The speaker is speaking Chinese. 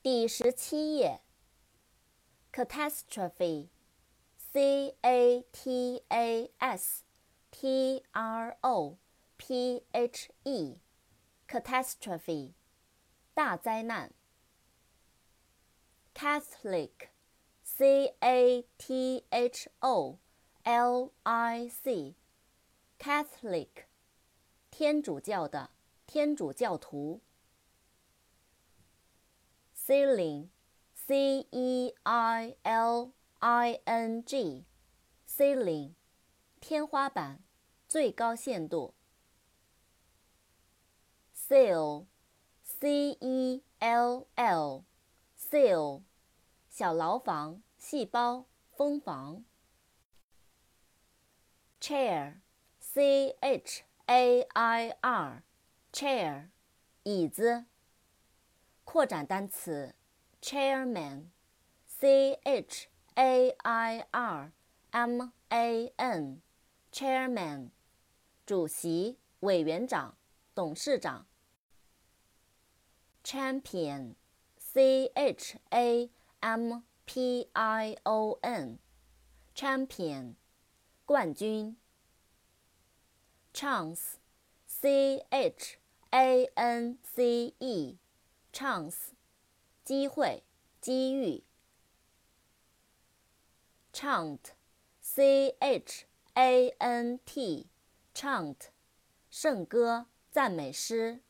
第十七页。catastrophe，c a t a s t r o p h e，catastrophe，大灾难。Catholic，c a t h o l i c，Catholic，天主教的，天主教徒。Ceiling，c e i l i n g，ceiling，天花板，最高限度。Cell，c e l l，cell，小牢房、细胞、蜂房。Chair，c h a i r，chair，椅子。 扩展单词，chairman，c h a i r m a n，chairman，主席、委员长、董事长。champion，c h a m p i o n，champion，冠军。chance，c h a n c e。chance，机会、机遇。chant，c h a n t，chant，圣歌、赞美诗。